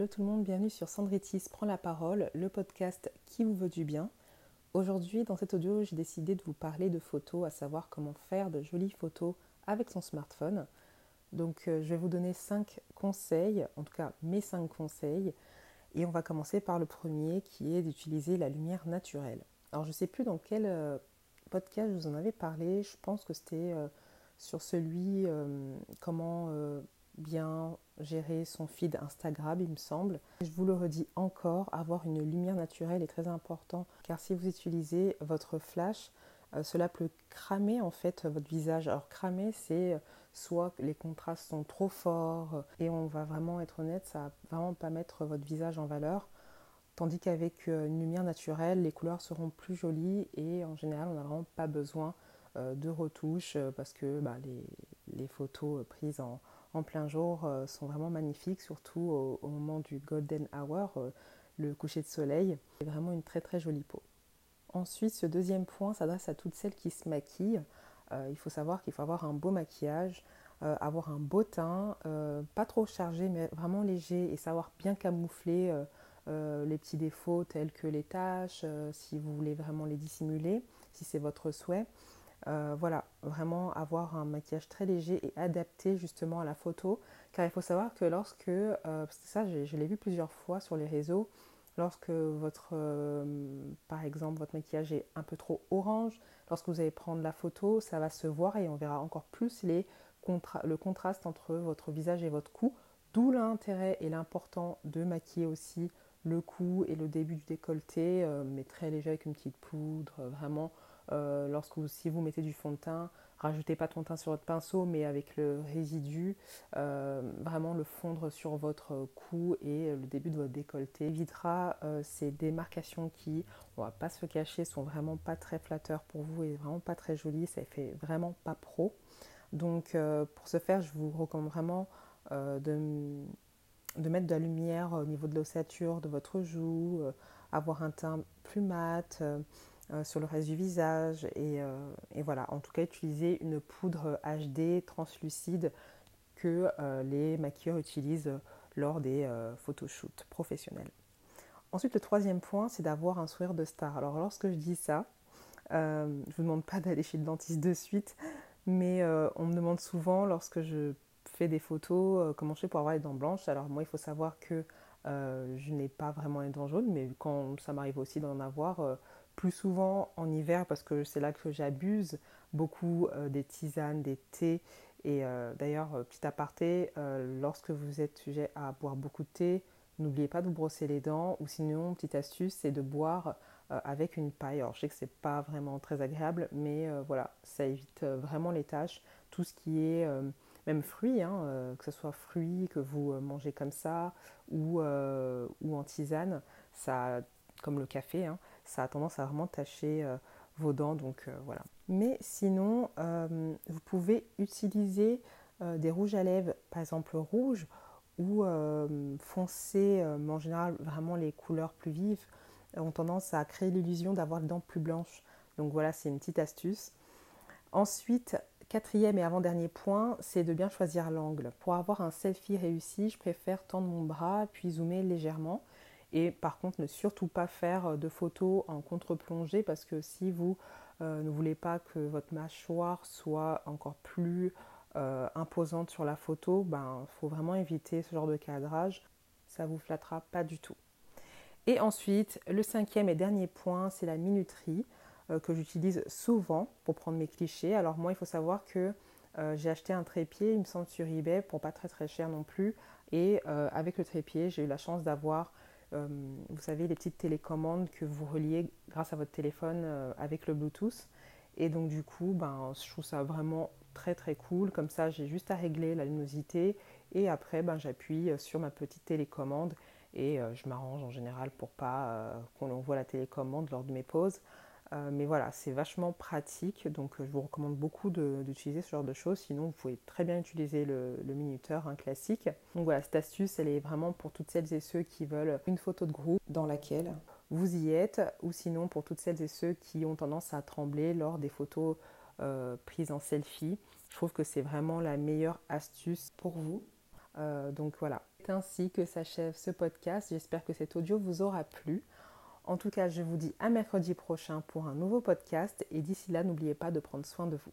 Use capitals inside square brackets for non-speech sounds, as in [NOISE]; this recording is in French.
Hello tout le monde, bienvenue sur Sandritis prend la parole, le podcast qui vous veut du bien. Aujourd'hui, dans cet audio, j'ai décidé de vous parler de photos, à savoir comment faire de jolies photos avec son smartphone. Donc, euh, je vais vous donner 5 conseils, en tout cas mes 5 conseils. Et on va commencer par le premier qui est d'utiliser la lumière naturelle. Alors, je sais plus dans quel euh, podcast je vous en avais parlé, je pense que c'était euh, sur celui comment bien gérer son feed Instagram, il me semble. Je vous le redis encore, avoir une lumière naturelle est très important car si vous utilisez votre flash, euh, cela peut cramer en fait votre visage. Alors cramer, c'est euh, soit les contrastes sont trop forts euh, et on va vraiment être honnête, ça va vraiment pas mettre votre visage en valeur. Tandis qu'avec une lumière naturelle, les couleurs seront plus jolies et en général, on n'a vraiment pas besoin de retouches parce que bah, les, photos prises en, en plein jour euh, sont vraiment magnifiques, surtout au, moment du golden hour, euh, le coucher de soleil. C'est vraiment une très très jolie peau. Ensuite, ce deuxième point s'adresse à toutes celles qui se maquillent. Euh, il faut savoir qu'il faut avoir un beau maquillage, avoir un beau teint, pas trop chargé mais vraiment léger et savoir bien camoufler les petits défauts tels que les taches, si vous voulez vraiment les dissimuler, si c'est votre souhait. Euh, voilà, vraiment avoir un maquillage très léger et adapté justement à la photo. Car il faut savoir que lorsque, euh, ça je, l'ai vu plusieurs fois sur les réseaux, lorsque votre, euh, par exemple, votre maquillage est un peu trop orange, lorsque vous allez prendre la photo, ça va se voir et on verra encore plus les le contraste entre votre visage et votre cou. D'où l'intérêt et l'important de maquiller aussi le cou et le début du décolleté, mais très léger avec une petite poudre, vraiment euh, lorsque vous, si vous mettez du fond de teint, rajoutez pas ton teint sur votre pinceau, mais avec le résidu, euh, vraiment le fondre sur votre cou et le début de votre décolleté évitera euh, ces démarcations qui, on va pas se cacher, sont vraiment pas très flatteurs pour vous et vraiment pas très jolies. Ça fait vraiment pas pro. Donc pour ce faire, je vous recommande vraiment de, de, mettre de la lumière au niveau de l'ossature de votre joue, avoir un teint plus mat. Euh, sur le reste du visage. Euh, et, voilà, en tout cas, utiliser une poudre HD translucide que euh, les maquilleurs utilisent lors des photoshoots professionnels. Ensuite, le troisième point, c'est d'avoir un sourire de star. Alors, lorsque je dis ça, je ne vous demande pas [LAUGHS] d'aller chez le dentiste de suite, mais on me demande souvent, lorsque je fais des photos, comment je fais pour avoir les dents blanches. Alors, moi, il faut savoir que je n'ai pas vraiment les dents jaunes, mais quand ça m'arrive aussi d'en avoir, plus souvent en hiver parce que c'est là que j'abuse beaucoup euh, des tisanes, des thés. Et euh, d'ailleurs, euh, petit aparté, lorsque vous êtes sujet à boire beaucoup de thé, n'oubliez pas de vous brosser les dents ou sinon, petite astuce, c'est de boire avec une paille. Alors je sais que c'est pas vraiment très agréable, mais voilà, ça évite vraiment les tâches. Tout ce qui est même fruits, hein, que ce soit fruits que vous mangez comme ça ou, ou en tisane, ça, comme le café, hein, ça a tendance à vraiment tacher euh, vos dents. Donc euh, voilà. Mais sinon, euh, vous pouvez utiliser des rouges à lèvres, par exemple rouge ou foncé, mais en général vraiment les couleurs plus vives ont tendance à créer l'illusion d'avoir les dents plus blanches. Donc voilà, c'est une petite astuce. Ensuite, quatrième et avant-dernier point, c'est de bien choisir l'angle. Pour avoir un selfie réussi, je préfère tendre mon bras puis zoomer légèrement. Et par contre, ne surtout pas faire euh, de photos en contre-plongée parce que si vous euh, ne voulez pas que votre mâchoire soit encore plus euh, imposante sur la photo, il ben, faut vraiment éviter ce genre de cadrage. Ça vous flattera pas du tout. Et ensuite, le cinquième et dernier point, c'est la minuterie que j'utilise souvent pour prendre mes clichés. Alors moi, il faut savoir que j'ai acheté un trépied, il me semble, sur eBay, pour pas très très cher non plus. Et avec le trépied, j'ai eu la chance d'avoir vous savez, les petites télécommandes que vous reliez grâce à votre téléphone euh, avec le Bluetooth. Et donc du coup, ben, je trouve ça vraiment très très cool. Comme ça, j'ai juste à régler la luminosité et après, ben, j'appuie euh, sur ma petite télécommande et je m'arrange en général pour pas qu'on voit la télécommande lors de mes pauses. Euh, mais voilà, c'est vachement pratique, donc euh, je vous recommande beaucoup d'utiliser ce genre de choses. Sinon, vous pouvez très bien utiliser le, minuteur un classique. Donc voilà, cette astuce, elle est vraiment pour toutes celles et ceux qui veulent une photo de groupe dans laquelle vous y êtes, ou sinon pour toutes celles et ceux qui ont tendance à trembler lors des photos euh, prises en selfie. Je trouve que c'est vraiment la meilleure astuce pour vous. donc voilà, C'est ainsi que s'achève ce podcast. J'espère que cet audio vous aura plu. En tout cas, je vous dis à mercredi prochain pour un nouveau podcast et d'ici là, n'oubliez pas de prendre soin de vous.